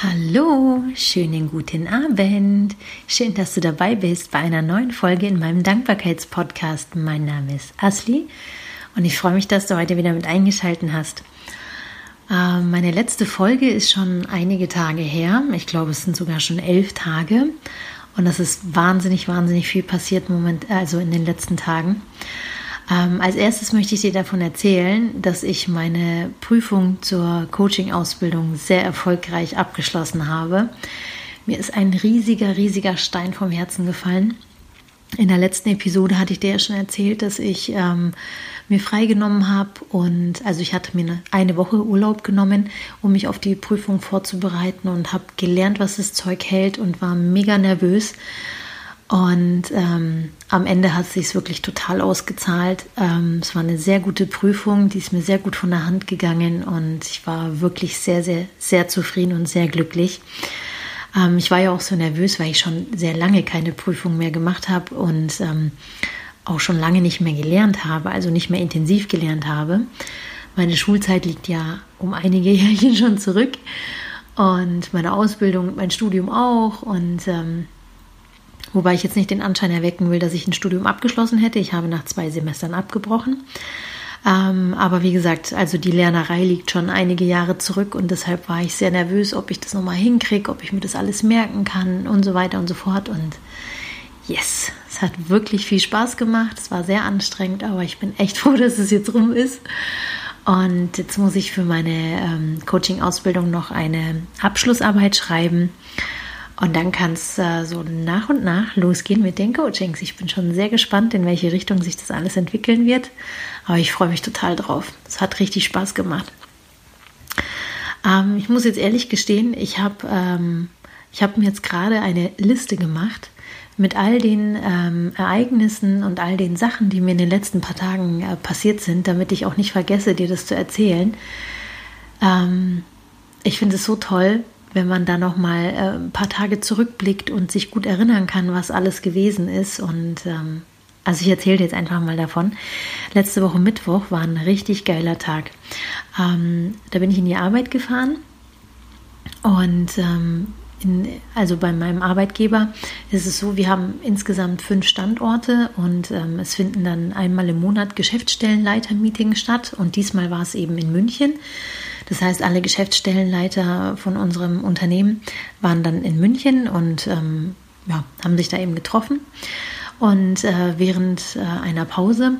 Hallo, schönen guten Abend. Schön, dass du dabei bist bei einer neuen Folge in meinem Dankbarkeitspodcast. Mein Name ist Asli und ich freue mich, dass du heute wieder mit eingeschaltet hast. Äh, meine letzte Folge ist schon einige Tage her. Ich glaube, es sind sogar schon elf Tage. Und das ist wahnsinnig, wahnsinnig viel passiert moment, also in den letzten Tagen. Ähm, als erstes möchte ich dir davon erzählen, dass ich meine Prüfung zur Coaching-Ausbildung sehr erfolgreich abgeschlossen habe. Mir ist ein riesiger, riesiger Stein vom Herzen gefallen. In der letzten Episode hatte ich dir ja schon erzählt, dass ich ähm, mir freigenommen habe und also ich hatte mir eine Woche Urlaub genommen, um mich auf die Prüfung vorzubereiten und habe gelernt, was das Zeug hält und war mega nervös und ähm, am Ende hat es sich wirklich total ausgezahlt. Ähm, es war eine sehr gute Prüfung, die ist mir sehr gut von der Hand gegangen und ich war wirklich sehr, sehr, sehr zufrieden und sehr glücklich. Ähm, ich war ja auch so nervös, weil ich schon sehr lange keine Prüfung mehr gemacht habe und ähm, auch schon lange nicht mehr gelernt habe, also nicht mehr intensiv gelernt habe. Meine Schulzeit liegt ja um einige Jährchen schon zurück und meine Ausbildung, mein Studium auch und ähm, Wobei ich jetzt nicht den Anschein erwecken will, dass ich ein Studium abgeschlossen hätte. Ich habe nach zwei Semestern abgebrochen. Ähm, aber wie gesagt, also die Lernerei liegt schon einige Jahre zurück und deshalb war ich sehr nervös, ob ich das nochmal hinkriege, ob ich mir das alles merken kann und so weiter und so fort. Und yes, es hat wirklich viel Spaß gemacht. Es war sehr anstrengend, aber ich bin echt froh, dass es jetzt rum ist. Und jetzt muss ich für meine ähm, Coaching-Ausbildung noch eine Abschlussarbeit schreiben. Und dann kann es äh, so nach und nach losgehen mit den Coachings. Ich bin schon sehr gespannt, in welche Richtung sich das alles entwickeln wird. Aber ich freue mich total drauf. Es hat richtig Spaß gemacht. Ähm, ich muss jetzt ehrlich gestehen, ich habe ähm, hab mir jetzt gerade eine Liste gemacht mit all den ähm, Ereignissen und all den Sachen, die mir in den letzten paar Tagen äh, passiert sind, damit ich auch nicht vergesse, dir das zu erzählen. Ähm, ich finde es so toll, wenn man da noch mal äh, ein paar Tage zurückblickt und sich gut erinnern kann, was alles gewesen ist. Und ähm, also ich erzähle jetzt einfach mal davon. Letzte Woche Mittwoch war ein richtig geiler Tag. Ähm, da bin ich in die Arbeit gefahren und ähm, in, also bei meinem Arbeitgeber ist es so, wir haben insgesamt fünf Standorte und ähm, es finden dann einmal im Monat Geschäftsstellenleiter-Meetings statt und diesmal war es eben in München. Das heißt, alle Geschäftsstellenleiter von unserem Unternehmen waren dann in München und ähm, ja, haben sich da eben getroffen. Und äh, während äh, einer Pause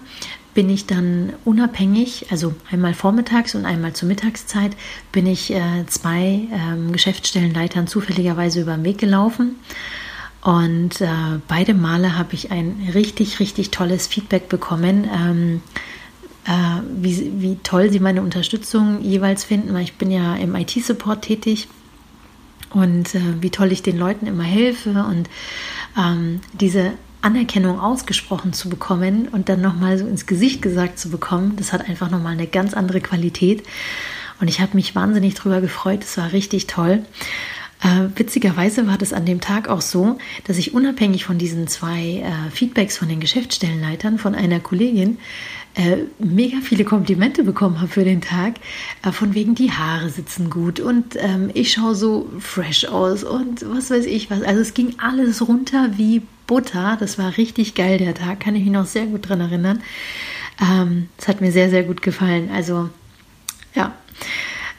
bin ich dann unabhängig, also einmal vormittags und einmal zur Mittagszeit, bin ich äh, zwei ähm, Geschäftsstellenleitern zufälligerweise über den Weg gelaufen. Und äh, beide Male habe ich ein richtig, richtig tolles Feedback bekommen. Ähm, äh, wie, wie toll sie meine Unterstützung jeweils finden, weil ich bin ja im IT-Support tätig und äh, wie toll ich den Leuten immer helfe und ähm, diese Anerkennung ausgesprochen zu bekommen und dann nochmal so ins Gesicht gesagt zu bekommen, das hat einfach nochmal eine ganz andere Qualität. Und ich habe mich wahnsinnig drüber gefreut. Es war richtig toll. Äh, witzigerweise war das an dem Tag auch so, dass ich unabhängig von diesen zwei äh, Feedbacks von den Geschäftsstellenleitern von einer Kollegin äh, mega viele Komplimente bekommen habe für den Tag. Äh, von wegen, die Haare sitzen gut und ähm, ich schaue so fresh aus und was weiß ich was. Also es ging alles runter wie Butter. Das war richtig geil, der Tag. Kann ich mich noch sehr gut dran erinnern. Ähm, es ähm, hat mir sehr, sehr gut gefallen. Also, ja.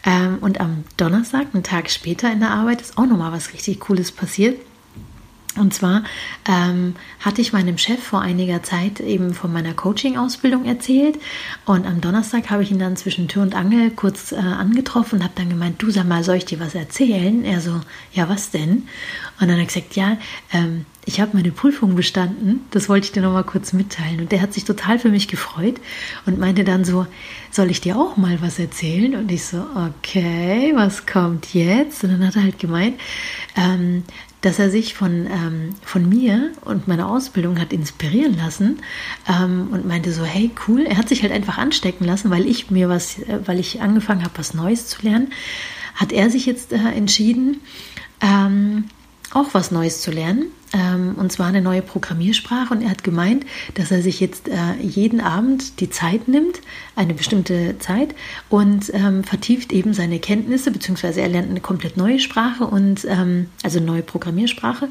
Ähm, und am Donnerstag, einen Tag später in der Arbeit, ist auch nochmal was richtig Cooles passiert. Und zwar ähm, hatte ich meinem Chef vor einiger Zeit eben von meiner Coaching-Ausbildung erzählt. Und am Donnerstag habe ich ihn dann zwischen Tür und Angel kurz äh, angetroffen und habe dann gemeint, du sag mal, soll ich dir was erzählen? Er so, ja, was denn? Und dann hat er gesagt, ja, ähm, ich habe meine Prüfung bestanden. Das wollte ich dir nochmal kurz mitteilen. Und der hat sich total für mich gefreut und meinte dann so, soll ich dir auch mal was erzählen? Und ich so, okay, was kommt jetzt? Und dann hat er halt gemeint, ähm, dass er sich von, ähm, von mir und meiner Ausbildung hat inspirieren lassen ähm, und meinte so, hey, cool. Er hat sich halt einfach anstecken lassen, weil ich mir was, äh, weil ich angefangen habe, was Neues zu lernen, hat er sich jetzt äh, entschieden, ähm, auch was Neues zu lernen. Ähm, und zwar eine neue Programmiersprache. Und er hat gemeint, dass er sich jetzt äh, jeden Abend die Zeit nimmt, eine bestimmte Zeit, und ähm, vertieft eben seine Kenntnisse, beziehungsweise er lernt eine komplett neue Sprache und ähm, also neue Programmiersprache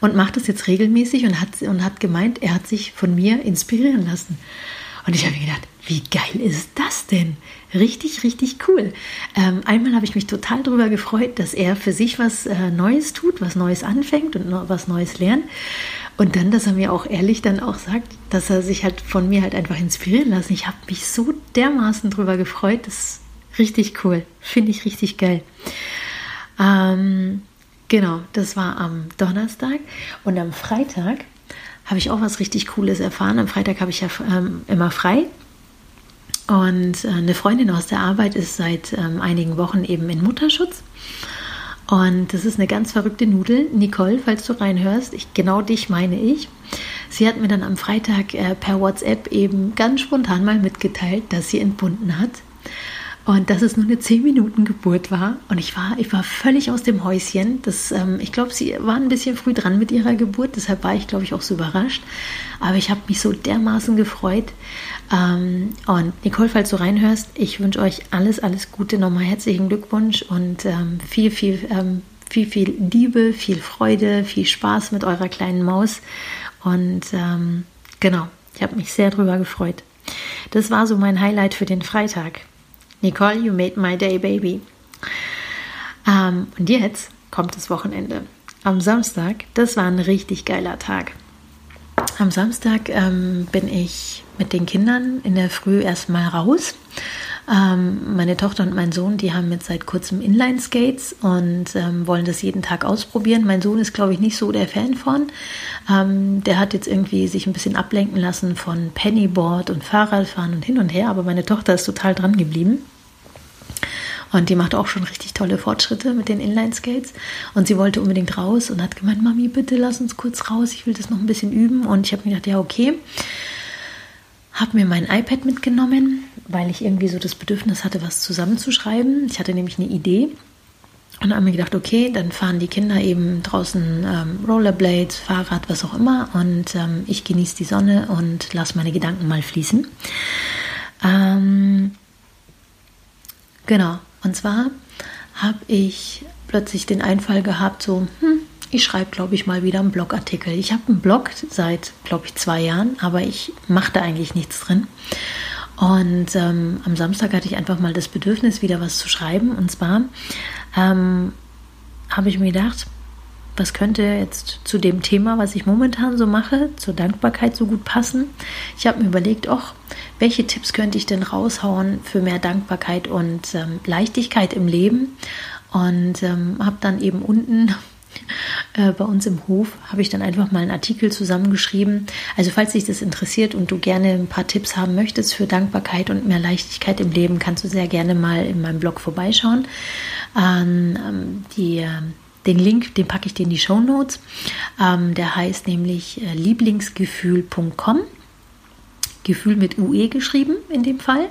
und macht das jetzt regelmäßig und hat, und hat gemeint, er hat sich von mir inspirieren lassen. Und ich habe mir gedacht, wie geil ist das denn? Richtig, richtig cool. Ähm, einmal habe ich mich total darüber gefreut, dass er für sich was äh, Neues tut, was Neues anfängt und was Neues lernt. Und dann, dass er mir auch ehrlich dann auch sagt, dass er sich halt von mir halt einfach inspirieren lassen. Ich habe mich so dermaßen darüber gefreut. Das ist richtig cool. Finde ich richtig geil. Ähm, genau, das war am Donnerstag. Und am Freitag habe ich auch was richtig Cooles erfahren. Am Freitag habe ich ja ähm, immer frei. Und äh, eine Freundin aus der Arbeit ist seit ähm, einigen Wochen eben in Mutterschutz. Und das ist eine ganz verrückte Nudel. Nicole, falls du reinhörst, ich, genau dich meine ich. Sie hat mir dann am Freitag äh, per WhatsApp eben ganz spontan mal mitgeteilt, dass sie entbunden hat. Und dass es nur eine 10 Minuten Geburt war. Und ich war, ich war völlig aus dem Häuschen. Das, ähm, ich glaube, sie war ein bisschen früh dran mit ihrer Geburt. Deshalb war ich, glaube ich, auch so überrascht. Aber ich habe mich so dermaßen gefreut. Ähm, und Nicole, falls du reinhörst, ich wünsche euch alles, alles Gute. Nochmal herzlichen Glückwunsch und ähm, viel, viel, ähm, viel, viel Liebe, viel Freude, viel Spaß mit eurer kleinen Maus. Und ähm, genau, ich habe mich sehr drüber gefreut. Das war so mein Highlight für den Freitag. Nicole, you made my day, baby. Ähm, und jetzt kommt das Wochenende. Am Samstag, das war ein richtig geiler Tag. Am Samstag ähm, bin ich mit den Kindern in der Früh erstmal raus. Ähm, meine Tochter und mein Sohn, die haben jetzt seit kurzem Inline-Skates und ähm, wollen das jeden Tag ausprobieren. Mein Sohn ist, glaube ich, nicht so der Fan von. Ähm, der hat jetzt irgendwie sich ein bisschen ablenken lassen von Pennyboard und Fahrradfahren und hin und her, aber meine Tochter ist total dran geblieben. Und die macht auch schon richtig tolle Fortschritte mit den Inline-Skates. Und sie wollte unbedingt raus und hat gemeint, Mami, bitte lass uns kurz raus, ich will das noch ein bisschen üben. Und ich habe mir gedacht, ja, okay. Habe mir mein iPad mitgenommen, weil ich irgendwie so das Bedürfnis hatte, was zusammenzuschreiben. Ich hatte nämlich eine Idee. Und habe mir gedacht, okay, dann fahren die Kinder eben draußen ähm, Rollerblades, Fahrrad, was auch immer. Und ähm, ich genieße die Sonne und lasse meine Gedanken mal fließen. Ähm, genau. Und zwar habe ich plötzlich den Einfall gehabt, so, hm, ich schreibe, glaube ich, mal wieder einen Blogartikel. Ich habe einen Blog seit, glaube ich, zwei Jahren, aber ich mache da eigentlich nichts drin. Und ähm, am Samstag hatte ich einfach mal das Bedürfnis, wieder was zu schreiben. Und zwar ähm, habe ich mir gedacht, was könnte jetzt zu dem Thema, was ich momentan so mache, zur Dankbarkeit so gut passen? Ich habe mir überlegt, ach, welche Tipps könnte ich denn raushauen für mehr Dankbarkeit und ähm, Leichtigkeit im Leben? Und ähm, habe dann eben unten äh, bei uns im Hof habe ich dann einfach mal einen Artikel zusammengeschrieben. Also falls dich das interessiert und du gerne ein paar Tipps haben möchtest für Dankbarkeit und mehr Leichtigkeit im Leben, kannst du sehr gerne mal in meinem Blog vorbeischauen. Ähm, die, äh, den Link, den packe ich dir in die Show Notes. Ähm, der heißt nämlich äh, lieblingsgefühl.com. Gefühl mit UE geschrieben in dem Fall.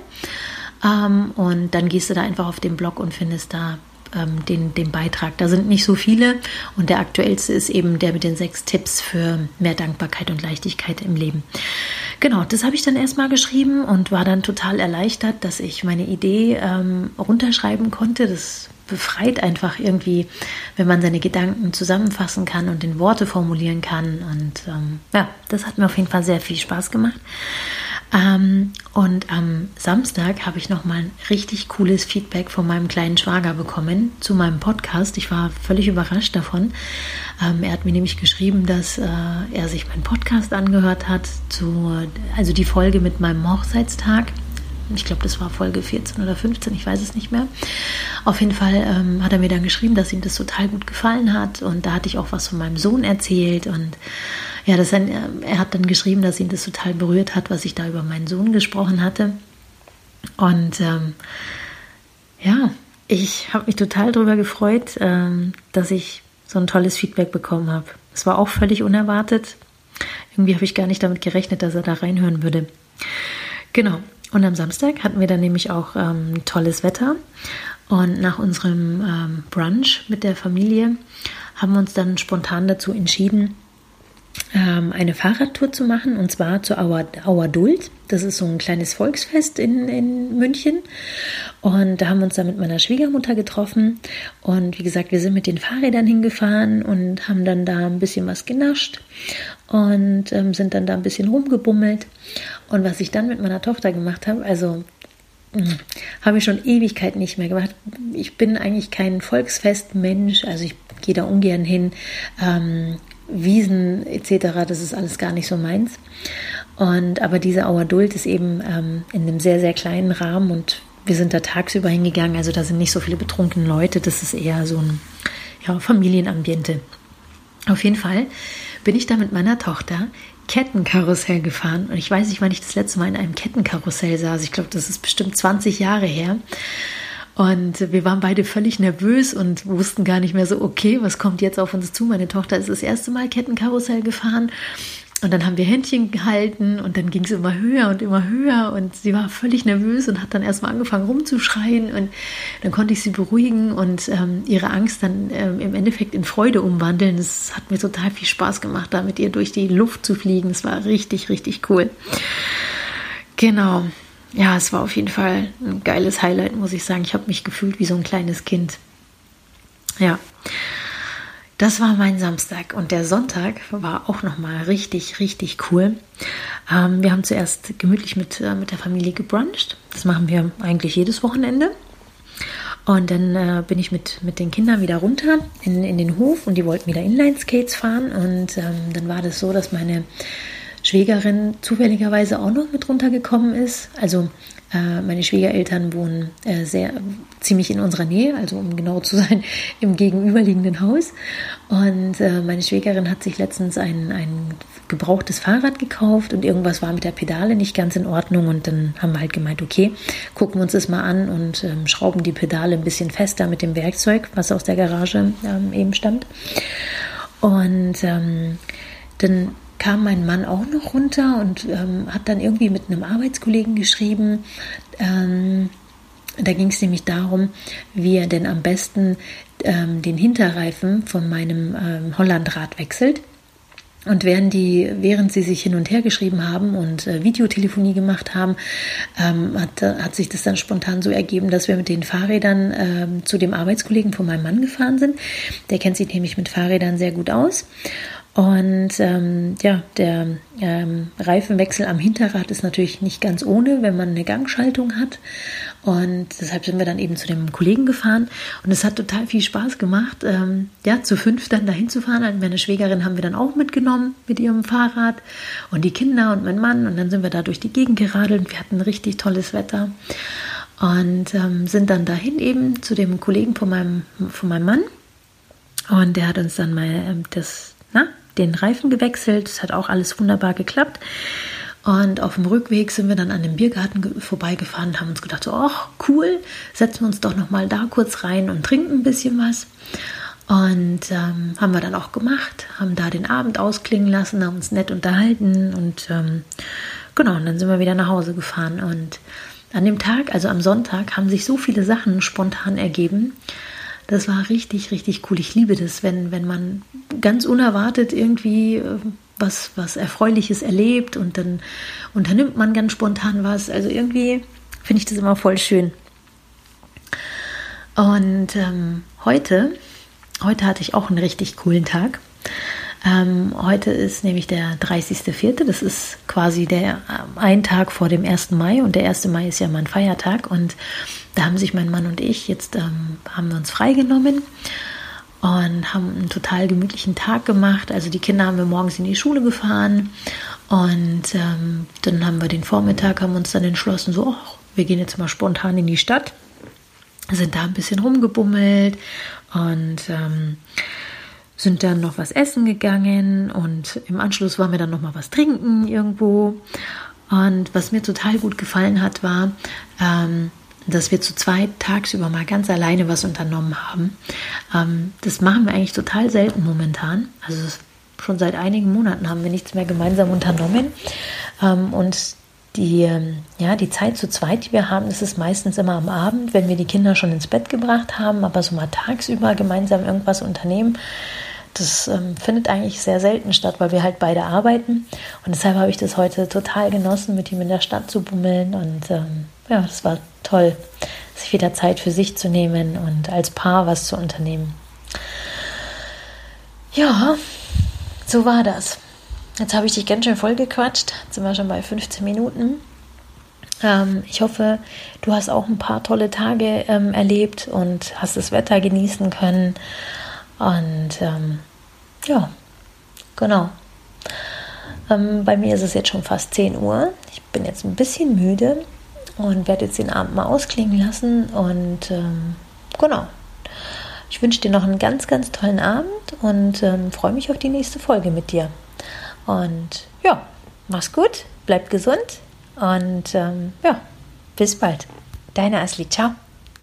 Ähm, und dann gehst du da einfach auf den Blog und findest da ähm, den, den Beitrag. Da sind nicht so viele und der aktuellste ist eben der mit den sechs Tipps für mehr Dankbarkeit und Leichtigkeit im Leben. Genau, das habe ich dann erstmal geschrieben und war dann total erleichtert, dass ich meine Idee ähm, runterschreiben konnte. Das befreit einfach irgendwie, wenn man seine Gedanken zusammenfassen kann und in Worte formulieren kann. Und ähm, ja, das hat mir auf jeden Fall sehr viel Spaß gemacht. Ähm, und am Samstag habe ich nochmal ein richtig cooles Feedback von meinem kleinen Schwager bekommen zu meinem Podcast. Ich war völlig überrascht davon. Ähm, er hat mir nämlich geschrieben, dass äh, er sich meinen Podcast angehört hat, zu, also die Folge mit meinem Hochzeitstag. Ich glaube, das war Folge 14 oder 15, ich weiß es nicht mehr. Auf jeden Fall ähm, hat er mir dann geschrieben, dass ihm das total gut gefallen hat. Und da hatte ich auch was von meinem Sohn erzählt. Und ja, das er hat dann geschrieben, dass ihn das total berührt hat, was ich da über meinen Sohn gesprochen hatte. Und ähm, ja, ich habe mich total darüber gefreut, ähm, dass ich so ein tolles Feedback bekommen habe. Es war auch völlig unerwartet. Irgendwie habe ich gar nicht damit gerechnet, dass er da reinhören würde. Genau. Und am Samstag hatten wir dann nämlich auch ähm, tolles Wetter. Und nach unserem ähm, Brunch mit der Familie haben wir uns dann spontan dazu entschieden, ähm, eine Fahrradtour zu machen und zwar zur Auer, Auer Duld. Das ist so ein kleines Volksfest in, in München. Und da haben wir uns dann mit meiner Schwiegermutter getroffen. Und wie gesagt, wir sind mit den Fahrrädern hingefahren und haben dann da ein bisschen was genascht und ähm, sind dann da ein bisschen rumgebummelt. Und was ich dann mit meiner Tochter gemacht habe, also hm, habe ich schon Ewigkeit nicht mehr gemacht. Ich bin eigentlich kein Volksfestmensch, also ich gehe da ungern hin. Ähm, Wiesen etc., das ist alles gar nicht so meins. Und aber diese Auer Duld ist eben ähm, in einem sehr, sehr kleinen Rahmen und wir sind da tagsüber hingegangen, also da sind nicht so viele betrunkene Leute, das ist eher so ein ja, Familienambiente. Auf jeden Fall bin ich da mit meiner Tochter Kettenkarussell gefahren und ich weiß nicht, wann ich das letzte Mal in einem Kettenkarussell saß. Ich glaube, das ist bestimmt 20 Jahre her. Und wir waren beide völlig nervös und wussten gar nicht mehr so, okay, was kommt jetzt auf uns zu? Meine Tochter ist das erste Mal Kettenkarussell gefahren. Und dann haben wir Händchen gehalten und dann ging es immer höher und immer höher und sie war völlig nervös und hat dann erstmal angefangen rumzuschreien und dann konnte ich sie beruhigen und ähm, ihre Angst dann ähm, im Endeffekt in Freude umwandeln. Es hat mir total viel Spaß gemacht, da mit ihr durch die Luft zu fliegen. Es war richtig, richtig cool. Genau ja, es war auf jeden Fall ein geiles Highlight, muss ich sagen. Ich habe mich gefühlt wie so ein kleines Kind. Ja, das war mein Samstag und der Sonntag war auch noch mal richtig, richtig cool. Ähm, wir haben zuerst gemütlich mit, äh, mit der Familie gebruncht. Das machen wir eigentlich jedes Wochenende. Und dann äh, bin ich mit, mit den Kindern wieder runter in, in den Hof und die wollten wieder Inline-Skates fahren. Und ähm, dann war das so, dass meine Schwägerin zufälligerweise auch noch mit runtergekommen ist. Also äh, meine Schwiegereltern wohnen äh, sehr ziemlich in unserer Nähe, also um genau zu sein, im gegenüberliegenden Haus. Und äh, meine Schwägerin hat sich letztens ein, ein gebrauchtes Fahrrad gekauft und irgendwas war mit der Pedale nicht ganz in Ordnung. Und dann haben wir halt gemeint, okay, gucken wir uns das mal an und ähm, schrauben die Pedale ein bisschen fester mit dem Werkzeug, was aus der Garage ähm, eben stammt. Und ähm, dann kam mein Mann auch noch runter und ähm, hat dann irgendwie mit einem Arbeitskollegen geschrieben. Ähm, da ging es nämlich darum, wie er denn am besten ähm, den Hinterreifen von meinem ähm, Hollandrad wechselt. Und während die, während sie sich hin und her geschrieben haben und äh, Videotelefonie gemacht haben, ähm, hat, hat sich das dann spontan so ergeben, dass wir mit den Fahrrädern ähm, zu dem Arbeitskollegen von meinem Mann gefahren sind. Der kennt sich nämlich mit Fahrrädern sehr gut aus. Und ähm, ja, der ähm, Reifenwechsel am Hinterrad ist natürlich nicht ganz ohne, wenn man eine Gangschaltung hat. Und deshalb sind wir dann eben zu dem Kollegen gefahren. Und es hat total viel Spaß gemacht, ähm, ja, zu fünf dann dahin zu fahren. Also meine Schwägerin haben wir dann auch mitgenommen mit ihrem Fahrrad und die Kinder und mein Mann. Und dann sind wir da durch die Gegend geradelt. Wir hatten richtig tolles Wetter. Und ähm, sind dann dahin eben zu dem Kollegen von meinem, von meinem Mann. Und der hat uns dann mal ähm, das, na, den Reifen gewechselt. Es hat auch alles wunderbar geklappt. Und auf dem Rückweg sind wir dann an dem Biergarten vorbeigefahren haben uns gedacht, so, ach cool, setzen wir uns doch noch mal da kurz rein und trinken ein bisschen was. Und ähm, haben wir dann auch gemacht, haben da den Abend ausklingen lassen, haben uns nett unterhalten und ähm, genau, und dann sind wir wieder nach Hause gefahren. Und an dem Tag, also am Sonntag, haben sich so viele Sachen spontan ergeben. Das war richtig, richtig cool. Ich liebe das, wenn, wenn man ganz unerwartet irgendwie äh, was, was Erfreuliches erlebt und dann unternimmt man ganz spontan was. Also irgendwie finde ich das immer voll schön. Und ähm, heute, heute hatte ich auch einen richtig coolen Tag. Ähm, heute ist nämlich der 30.04. Das ist quasi der äh, ein Tag vor dem 1. Mai und der 1. Mai ist ja mein Feiertag und da haben sich mein Mann und ich jetzt ähm, haben wir uns freigenommen und haben einen total gemütlichen Tag gemacht. Also die Kinder haben wir morgens in die Schule gefahren und ähm, dann haben wir den Vormittag haben uns dann entschlossen, so, oh, wir gehen jetzt mal spontan in die Stadt, sind da ein bisschen rumgebummelt und ähm, sind dann noch was essen gegangen und im Anschluss waren wir dann noch mal was trinken irgendwo. Und was mir total gut gefallen hat, war, ähm, dass wir zu zweit tagsüber mal ganz alleine was unternommen haben. Ähm, das machen wir eigentlich total selten momentan. Also schon seit einigen Monaten haben wir nichts mehr gemeinsam unternommen. Ähm, und die, ähm, ja, die Zeit zu zweit, die wir haben, das ist meistens immer am Abend, wenn wir die Kinder schon ins Bett gebracht haben, aber so mal tagsüber gemeinsam irgendwas unternehmen, das ähm, findet eigentlich sehr selten statt, weil wir halt beide arbeiten. Und deshalb habe ich das heute total genossen, mit ihm in der Stadt zu bummeln. Und ähm, ja, das war toll, sich wieder Zeit für sich zu nehmen und als Paar was zu unternehmen. Ja, so war das. Jetzt habe ich dich ganz schön voll gequatscht. Jetzt sind wir schon bei 15 Minuten. Ähm, ich hoffe, du hast auch ein paar tolle Tage ähm, erlebt und hast das Wetter genießen können. Und ähm, ja, genau. Ähm, bei mir ist es jetzt schon fast 10 Uhr. Ich bin jetzt ein bisschen müde und werde jetzt den Abend mal ausklingen lassen. Und ähm, genau. Ich wünsche dir noch einen ganz, ganz tollen Abend und ähm, freue mich auf die nächste Folge mit dir. Und ja, mach's gut, bleib gesund und ähm, ja, bis bald. Deine Asli, ciao.